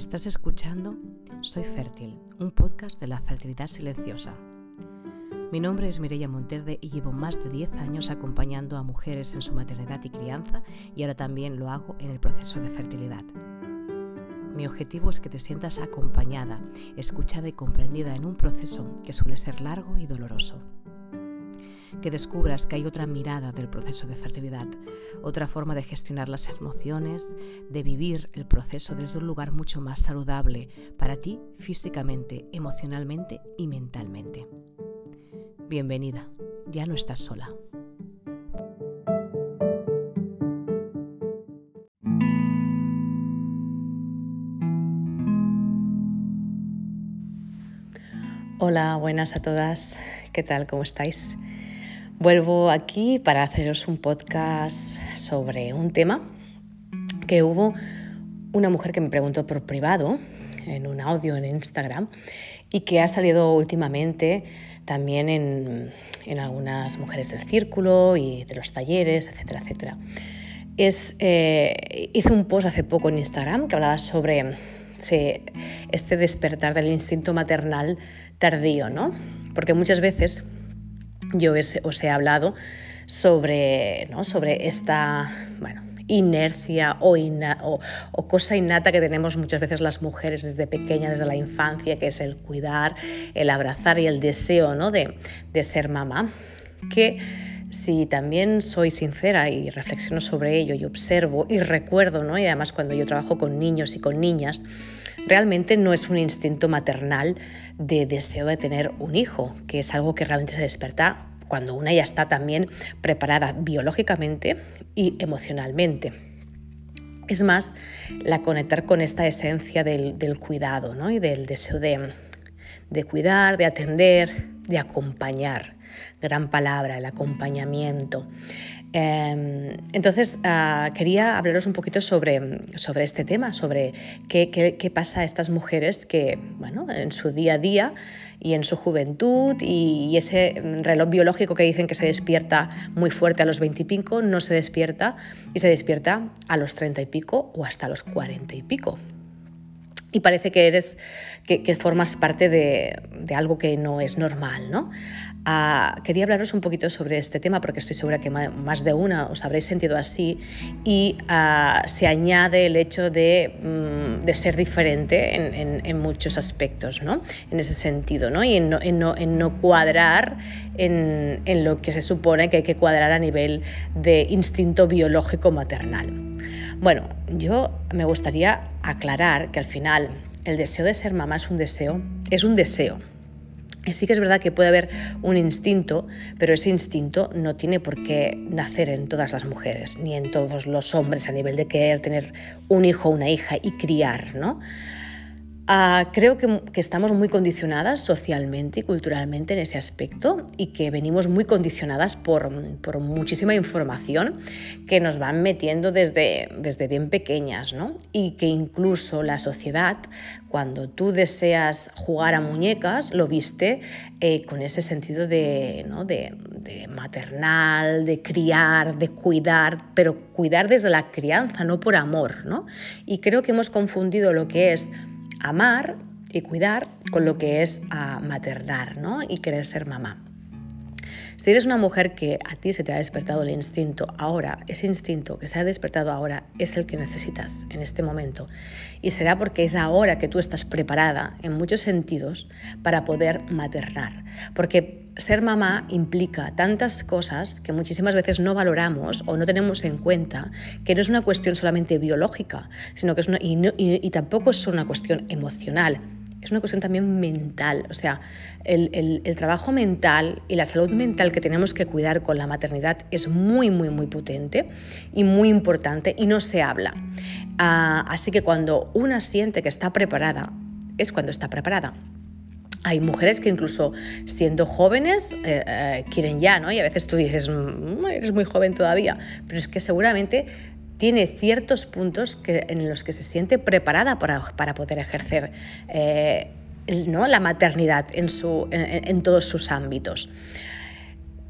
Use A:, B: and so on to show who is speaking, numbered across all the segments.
A: Estás escuchando Soy Fértil, un podcast de la fertilidad silenciosa. Mi nombre es Mireia Monterde y llevo más de 10 años acompañando a mujeres en su maternidad y crianza y ahora también lo hago en el proceso de fertilidad. Mi objetivo es que te sientas acompañada, escuchada y comprendida en un proceso que suele ser largo y doloroso que descubras que hay otra mirada del proceso de fertilidad, otra forma de gestionar las emociones, de vivir el proceso desde un lugar mucho más saludable para ti físicamente, emocionalmente y mentalmente. Bienvenida, ya no estás sola. Hola, buenas a todas. ¿Qué tal? ¿Cómo estáis? Vuelvo aquí para haceros un podcast sobre un tema que hubo una mujer que me preguntó por privado en un audio en Instagram y que ha salido últimamente también en, algunas mujeres del círculo y de los talleres, etcétera, etcétera. Eh, hice un post hace poco en Instagram que hablaba sobre este despertar del instinto maternal tardío, ¿no? Porque muchas veces yo os he hablado sobre, ¿no? sobre esta bueno, inercia o, o, cosa innata que tenemos muchas veces las mujeres desde pequeñas, desde la infancia, que es el cuidar, el abrazar y el deseo ¿no? de, de ser mamá, que si también soy sincera y reflexiono sobre ello y observo y recuerdo, ¿no? y además cuando yo trabajo con niños y con niñas, realmente no es un instinto maternal de deseo de tener un hijo, que es algo que realmente se despierta cuando una ya está también preparada biológicamente y emocionalmente. Es más, la conectar con esta esencia del, cuidado ¿no? y del deseo de, de cuidar, de atender, de acompañar. Gran palabra, el acompañamiento. Em, entonces, ah, quería hablaros un poquito sobre, sobre este tema, sobre qué, qué, pasa a estas mujeres que, bueno, en su día a día y en su juventud y, ese reloj biológico que dicen que se despierta muy fuerte a los 20 y pico, no se despierta y se despierta a los 30 y pico o hasta los 40 y pico y parece que eres que, formas parte de, de, algo que no es normal, ¿no? Ah, quería hablaros un poquito sobre este tema porque estoy segura que más de una os habréis sentido así y ah, se añade el hecho de, mm, de ser diferente en, en, muchos aspectos, ¿no? En ese sentido, ¿no? Y en no, en no, en no cuadrar en, en, lo que se supone que hay que cuadrar a nivel de instinto biológico maternal. Bueno, yo me gustaría aclarar que al final el deseo de ser mamá es un deseo, es un deseo Sí que es verdad que puede haber un instinto, pero ese instinto no tiene por qué nacer en todas las mujeres, ni en todos los hombres a nivel de querer tener un hijo o una hija y criar, ¿no? Ah, creo que, estamos muy condicionadas socialmente y culturalmente en ese aspecto y que venimos muy condicionadas por, muchísima información que nos van metiendo desde, desde bien pequeñas ¿no? y que incluso la sociedad, cuando tú deseas jugar a muñecas, lo viste eh, con ese sentido de, ¿no? de maternal, de criar, de cuidar, pero cuidar desde la crianza, no por amor. ¿no? Y creo que hemos confundido lo que es amar y cuidar con lo que es a maternar ¿no? y querer ser mamá. Si eres una mujer que a ti se te ha despertado el instinto ahora, ese instinto que se ha despertado ahora es el que necesitas en este momento. Y será porque es ahora que tú estás preparada en muchos sentidos para poder maternar. Porque ser mamá implica tantas cosas que muchísimas veces no valoramos o no tenemos en cuenta, que no es una cuestión solamente biológica, sino que es una, y, tampoco es una cuestión emocional es una cuestión también mental. O sea, el, trabajo mental y la salud mental que tenemos que cuidar con la maternidad es muy, muy, muy potente y muy importante y no se habla. Ah, así que cuando una siente que está preparada, es cuando está preparada. Hay mujeres que incluso siendo jóvenes eh, eh, quieren ya, ¿no? Y a veces tú dices, mm, eres muy joven todavía, pero es que seguramente tiene ciertos puntos en los que se siente preparada para, para poder ejercer eh, ¿no? la maternidad en, su, en, todos sus ámbitos.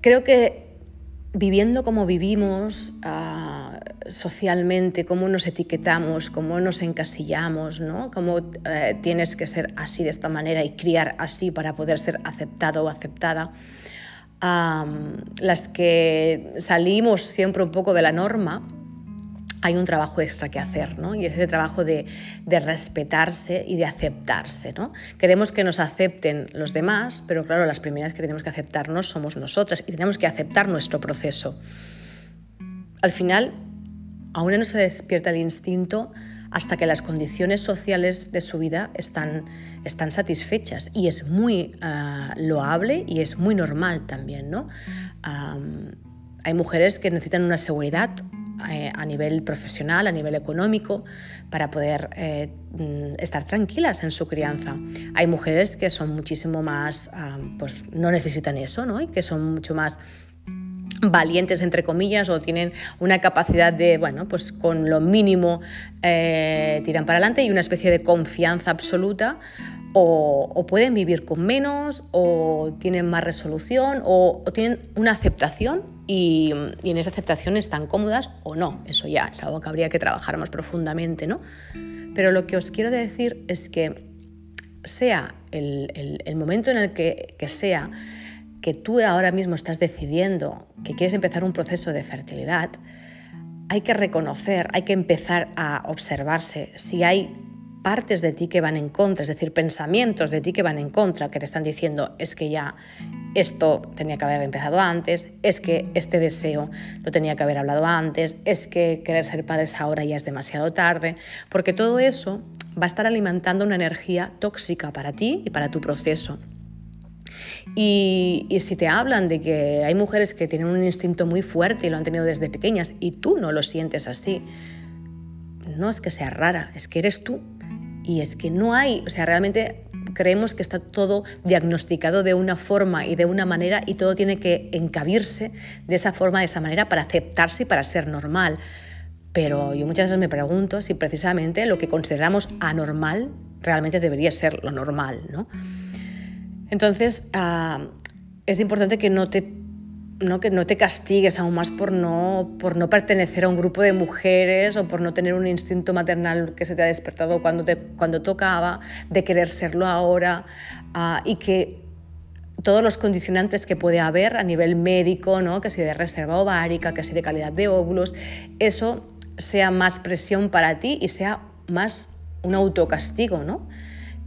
A: Creo que viviendo como vivimos, ah, socialmente, cómo nos etiquetamos, cómo nos encasillamos, ¿no? cómo eh, tienes que ser así de esta manera y criar así para poder ser aceptado o aceptada. las que salimos siempre un poco de la norma, hay un trabajo extra que hacer, ¿no? Y es ese trabajo de, respetarse y de aceptarse, ¿no? Queremos que nos acepten los demás, pero claro, las primeras que tenemos que aceptarnos somos nosotras y tenemos que aceptar nuestro proceso. Al final, a una no se despierta el instinto hasta que las condiciones sociales de su vida están, están satisfechas y es muy ah, loable y es muy normal también, ¿no? hay mujeres que necesitan una seguridad eh, a nivel profesional, a nivel económico, para poder eh, mm, estar tranquilas en su crianza. Hay mujeres que son muchísimo más, ah, pues no necesitan eso, ¿no? Y que son mucho más valientes entre comillas o tienen una capacidad de bueno pues con lo mínimo eh, tiran para adelante y una especie de confianza absoluta o, pueden vivir con menos o tienen más resolución o, tienen una aceptación y, en esa aceptación están cómodas o no. Eso ya es algo que habría que trabajar más profundamente, ¿no? Pero lo que os quiero decir es que sea el, momento en el que, que sea que tú ahora mismo estás decidiendo que quieres empezar un proceso de fertilidad, hay que reconocer, hay que empezar a observarse si hay partes de ti que van en contra, es decir, pensamientos de ti que van en contra, que te están diciendo es que ya esto tenía que haber empezado antes, es que este deseo lo tenía que haber hablado antes, es que querer ser padres ahora ya es demasiado tarde, porque todo eso va a estar alimentando una energía tóxica para ti y para tu proceso. Y, si te hablan de que hay mujeres que tienen un instinto muy fuerte y lo han tenido desde pequeñas y tú no lo sientes así, no es que sea rara, es que eres tú y es que no hay, o sea, realmente creemos que está todo diagnosticado de una forma y de una manera y todo tiene que encabirse de esa forma, de esa manera para aceptarse y para ser normal. Pero yo muchas veces me pregunto si precisamente lo que consideramos anormal realmente debería ser lo normal, ¿no? Entonces, ah, es importante que no te ¿no? que no te castigues aún más por no, por no pertenecer a un grupo de mujeres o por no tener un instinto maternal que se te ha despertado cuando, te, cuando tocaba, de querer serlo ahora ah, y que todos los condicionantes que puede haber a nivel médico, ¿no? que si de reserva ovárica, que si de calidad de óvulos, eso sea más presión para ti y sea más un autocastigo, ¿no?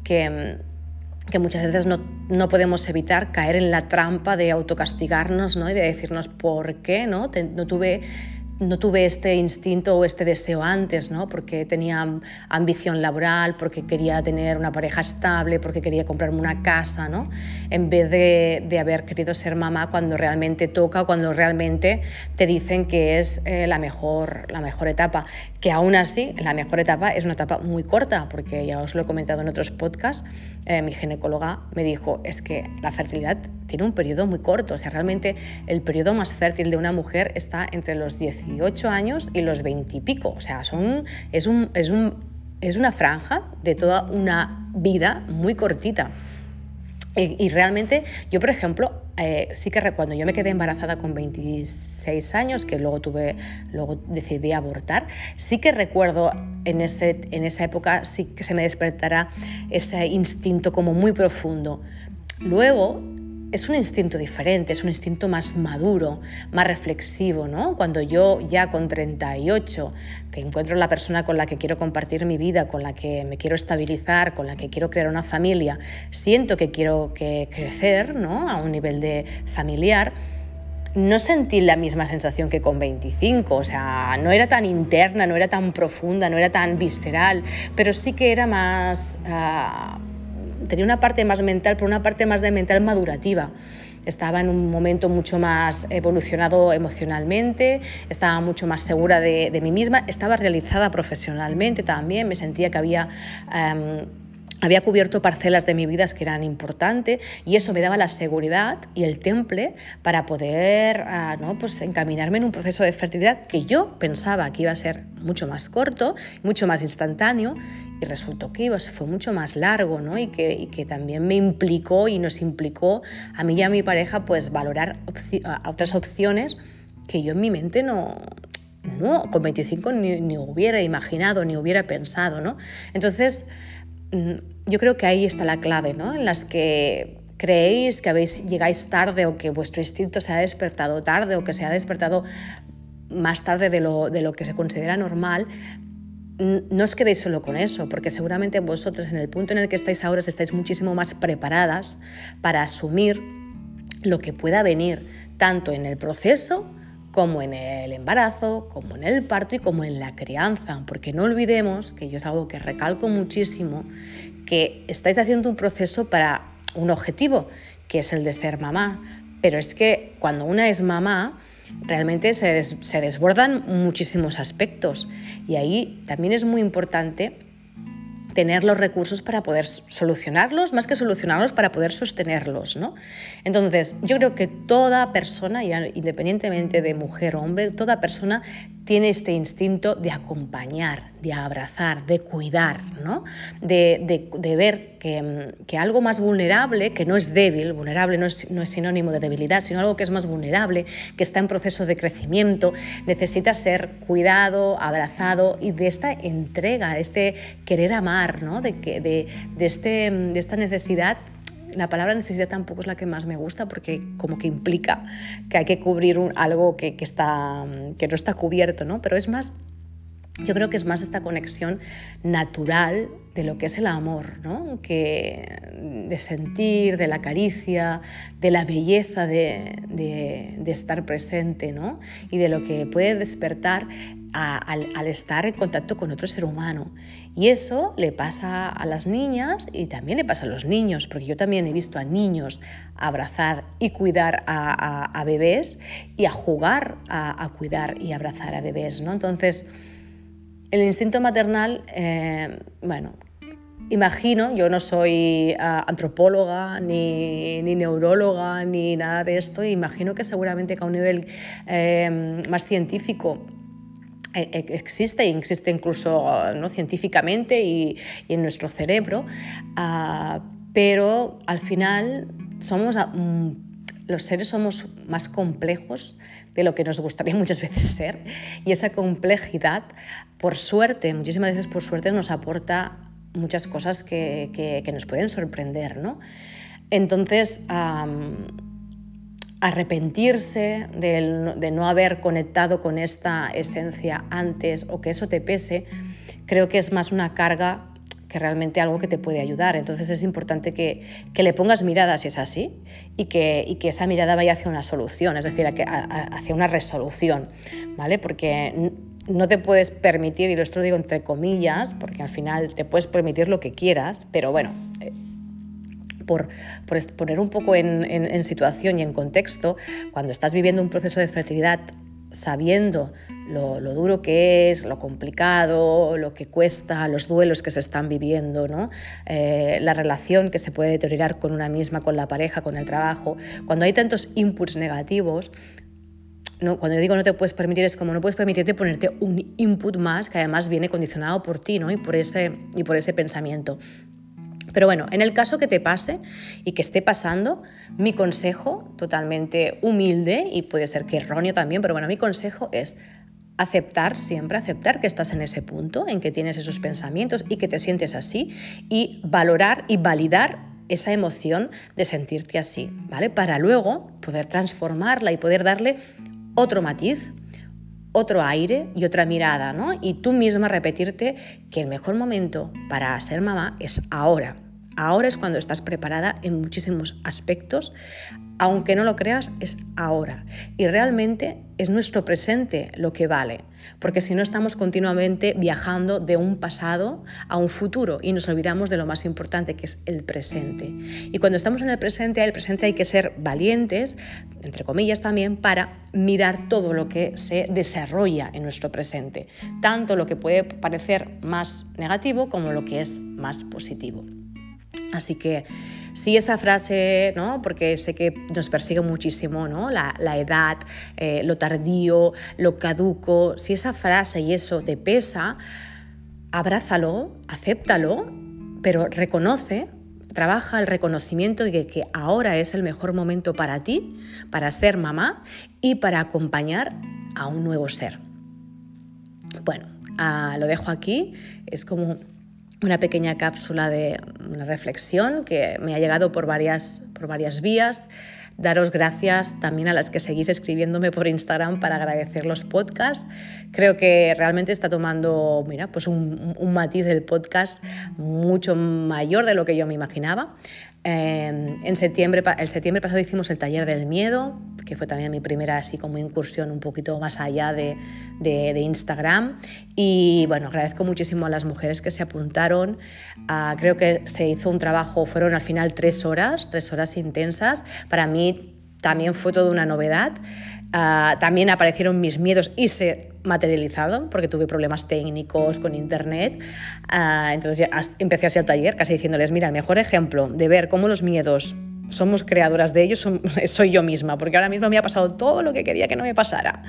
A: que, que muchas veces no, no, podemos evitar caer en la trampa de autocastigarnos ¿no? y de decirnos por qué no, no tuve no tuve este instinto o este deseo antes, ¿no? porque tenía ambición laboral, porque quería tener una pareja estable, porque quería comprarme una casa, ¿no? en vez de, de haber querido ser mamá cuando realmente toca, cuando realmente te dicen que es eh, la, mejor, la mejor etapa. Que aún así, la mejor etapa es una etapa muy corta, porque ya os lo he comentado en otros podcasts, eh, mi ginecóloga me dijo, es que la fertilidad tiene un periodo muy corto, o sea, realmente el periodo más fértil de una mujer está entre los 18 años y los 20 y pico, o sea, son, es, un, es, un, es una franja de toda una vida muy cortita. Y, realmente yo, por ejemplo, eh, sí que cuando yo me quedé embarazada con 26 años, que luego, tuve, luego decidí abortar, sí que recuerdo en, ese, en esa época, sí que se me despertará ese instinto como muy profundo. Luego es un instinto diferente, es un instinto más maduro, más reflexivo, ¿no? Cuando yo ya con 38, que encuentro la persona con la que quiero compartir mi vida, con la que me quiero estabilizar, con la que quiero crear una familia, siento que quiero que crecer, ¿no? A un nivel de familiar, no sentí la misma sensación que con 25, o sea, no era tan interna, no era tan profunda, no era tan visceral, pero sí que era más... Ah, tenía una parte más mental, pero una parte más de mental madurativa. Estaba en un momento mucho más evolucionado emocionalmente, estaba mucho más segura de, mí misma, estaba realizada profesionalmente también, me sentía que había... Em, había cubierto parcelas de mi vida que eran importantes y eso me daba la seguridad y el temple para poder ah, ¿no? pues encaminarme en un proceso de fertilidad que yo pensaba que iba a ser mucho más corto, mucho más instantáneo y resultó que fue mucho más largo ¿no? y, que, y que también me implicó y nos implicó a mí y a mi pareja pues valorar otras opciones que yo en mi mente no, no, con 25 ni, hubiera imaginado, ni hubiera pensado, ¿no? Entonces, yo creo que ahí está la clave, ¿no? En las que creéis que habéis, llegáis tarde o que vuestro instinto se ha despertado tarde o que se ha despertado más tarde de lo, de lo que se considera normal, no os quedéis solo con eso, porque seguramente vosotros en el punto en el que estáis ahora estáis muchísimo más preparadas para asumir lo que pueda venir, tanto en el proceso como en el embarazo, como en el parto y como en la crianza, porque no olvidemos, que yo es algo que recalco muchísimo, que estáis haciendo un proceso para un objetivo, que es el de ser mamá, pero es que cuando una es mamá, realmente se, se desbordan muchísimos aspectos. Y ahí también es muy importante tener los recursos para poder solucionarlos, más que solucionarlos, para poder sostenerlos. ¿no? Entonces, yo creo que toda persona, independientemente de mujer o hombre, toda persona tiene este instinto de acompañar, de abrazar, de cuidar, ¿no? de, ver que, algo más vulnerable, que no es débil, vulnerable no es, no es sinónimo de debilidad, sino algo que es más vulnerable, que está en proceso de crecimiento, necesita ser cuidado, abrazado y de esta entrega, este querer amar, ¿no? de, que, de, este, de esta necesidad la palabra necesidad tampoco es la que más me gusta porque como que implica que hay que cubrir algo que, está, que no está cubierto, ¿no? Pero es más, yo creo que es más esta conexión natural de lo que es el amor, ¿no? que de sentir, de la caricia, de la belleza de, de, estar presente ¿no? y de lo que puede despertar al, estar en contacto con otro ser humano. Y eso le pasa a las niñas y también le pasa a los niños, porque yo también he visto a niños abrazar y cuidar a, bebés y a jugar a, cuidar y abrazar a bebés. ¿no? Entonces, el instinto maternal, eh, bueno, imagino, yo no soy ah, antropóloga, ni, neuróloga, ni nada de esto, imagino que seguramente que a un nivel eh, más científico existe y existe incluso ¿no? científicamente y, en nuestro cerebro, ah, pero al final somos, mm, los seres somos más complejos de lo que nos gustaría muchas veces ser y esa complejidad, por suerte, muchísimas veces por suerte nos aporta muchas cosas que, que, nos pueden sorprender. ¿no? Entonces, arrepentirse de, no haber conectado con esta esencia antes o que eso te pese, creo que es más una carga que realmente algo que te puede ayudar. Entonces es importante que, le pongas mirada si es así y que, que, esa mirada vaya hacia una solución, es decir, hacia una resolución, ¿vale? Porque no te puedes permitir, y lo esto digo entre comillas, porque al final te puedes permitir lo que quieras, pero bueno, por, poner un poco en, situación y en contexto, cuando estás viviendo un proceso de fertilidad sabiendo lo, duro que es, lo complicado, lo que cuesta, los duelos que se están viviendo, ¿no? Eh, la relación que se puede deteriorar con una misma, con la pareja, con el trabajo, cuando hay tantos inputs negativos, no, cuando digo no te puedes permitir es como no puedes permitirte ponerte un input más que además viene condicionado por ti ¿no? y, por ese, y por ese pensamiento. Pero bueno, en el caso que te pase y que esté pasando, mi consejo, totalmente humilde y puede ser que erróneo también, pero bueno, mi consejo es aceptar siempre, aceptar que estás en ese punto, en que tienes esos pensamientos y que te sientes así y valorar y validar esa emoción de sentirte así, ¿vale? Para luego poder transformarla y poder darle otro matiz, otro aire y otra mirada, ¿no? Y tú misma repetirte que el mejor momento para ser mamá es ahora. Ahora es cuando estás preparada en muchísimos aspectos, aunque no lo creas, es ahora. Y realmente es nuestro presente lo que vale, porque si no estamos continuamente viajando de un pasado a un futuro y nos olvidamos de lo más importante que es el presente. Y cuando estamos en el presente, el presente hay que ser valientes, entre comillas también, para mirar todo lo que se desarrolla en nuestro presente, tanto lo que puede parecer más negativo como lo que es más positivo. Así que si esa frase, ¿no? porque sé que nos persigue muchísimo ¿no? la, edad, eh, lo tardío, lo caduco, si esa frase y eso te pesa, abrázalo, acéptalo, pero reconoce, trabaja el reconocimiento de que ahora es el mejor momento para ti, para ser mamá y para acompañar a un nuevo ser. Bueno, ah, lo dejo aquí, es como una pequeña cápsula de una reflexión que me ha llegado por varias, por varias vías. Daros gracias también a las que seguís escribiéndome por Instagram para agradecer los podcasts. Creo que realmente está tomando mira, pues un, un matiz del podcast mucho mayor de lo que yo me imaginaba. Eh, en septiembre, el septiembre pasado hicimos el taller del miedo, que fue también mi primera así como incursión un poquito más allá de, de, de Instagram. Y bueno, agradezco muchísimo a las mujeres que se apuntaron. Uh, creo que se hizo un trabajo, fueron al final tres horas, tres horas intensas. Para mí también fue toda una novedad. Uh, también aparecieron mis miedos y se materializaron porque tuve problemas técnicos con internet. Uh, entonces empecé así al taller, casi diciéndoles, mira, el mejor ejemplo de ver cómo los miedos somos creadoras de ellos soy yo misma, porque ahora mismo me ha pasado todo lo que quería que no me pasara.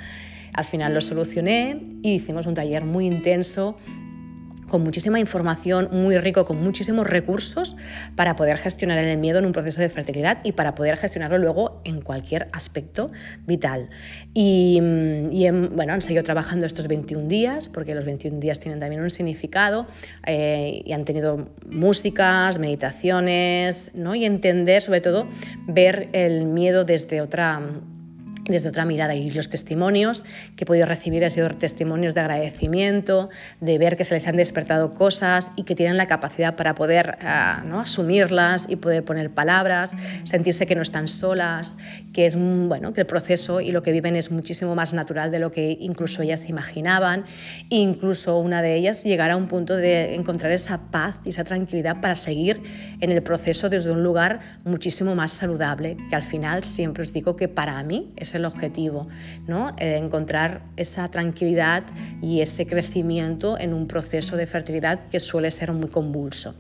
A: Al final lo solucioné y hicimos un taller muy intenso con muchísima información, muy rico, con muchísimos recursos para poder gestionar el miedo en un proceso de fertilidad y para poder gestionarlo luego en cualquier aspecto vital. Y, y bueno, han seguido trabajando estos 21 días, porque los 21 días tienen también un significado eh, y han tenido músicas, meditaciones, ¿no? y entender, sobre todo, ver el miedo desde otra desde otra mirada y los testimonios que he podido recibir han sido testimonios de agradecimiento, de ver que se les han despertado cosas y que tienen la capacidad para poder uh, ¿no? asumirlas y poder poner palabras, sentirse que no están solas, que es bueno, que el proceso y lo que viven es muchísimo más natural de lo que incluso ellas imaginaban, e incluso una de ellas llegar a un punto de encontrar esa paz y esa tranquilidad para seguir en el proceso desde un lugar muchísimo más saludable, que al final siempre os digo que para mí es el el objetivo, ¿no? Eh, encontrar esa tranquilidad y ese crecimiento en un proceso de fertilidad que suele ser muy convulso.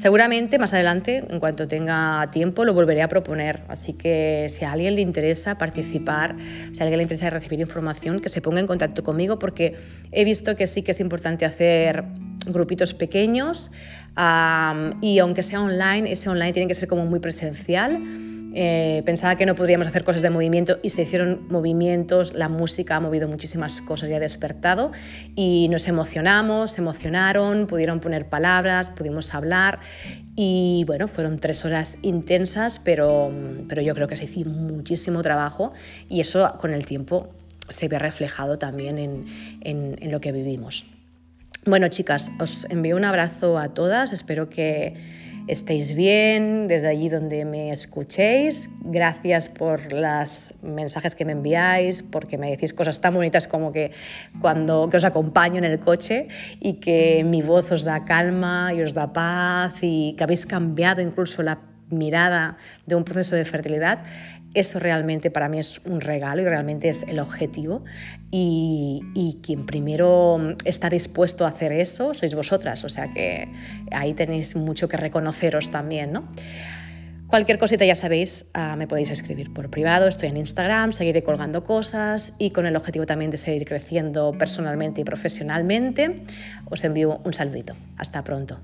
A: Seguramente más adelante, en cuanto tenga tiempo, lo volveré a proponer. Así que si a alguien le interesa participar, si a alguien le interesa recibir información, que se ponga en contacto conmigo porque he visto que sí que es importante hacer grupitos pequeños um, y aunque sea online, ese online tiene que ser como muy presencial eh, pensaba que no podríamos hacer cosas de movimiento y se hicieron movimientos, la música ha movido muchísimas cosas y ha despertado y nos emocionamos, se emocionaron, pudieron poner palabras, pudimos hablar y bueno, fueron tres horas intensas, pero, pero yo creo que se hizo muchísimo trabajo y eso con el tiempo se ve reflejado también en, en, en lo que vivimos. Bueno, chicas, os envío un abrazo a todas, espero que estéis bien desde allí donde me escuchéis. Gracias por los mensajes que me enviáis, porque me decís cosas tan bonitas como que cuando que os acompaño en el coche y que mi voz os da calma y os da paz y que habéis cambiado incluso la mirada de un proceso de fertilidad, eso realmente para mí es un regalo y realmente es el objetivo. Y, y, quien primero está dispuesto a hacer eso sois vosotras, o sea que ahí tenéis mucho que reconoceros también, ¿no? Cualquier cosita ya sabéis, uh, me podéis escribir por privado, estoy en Instagram, seguiré colgando cosas y con el objetivo también de seguir creciendo personalmente y profesionalmente, os envío un saludito. Hasta pronto.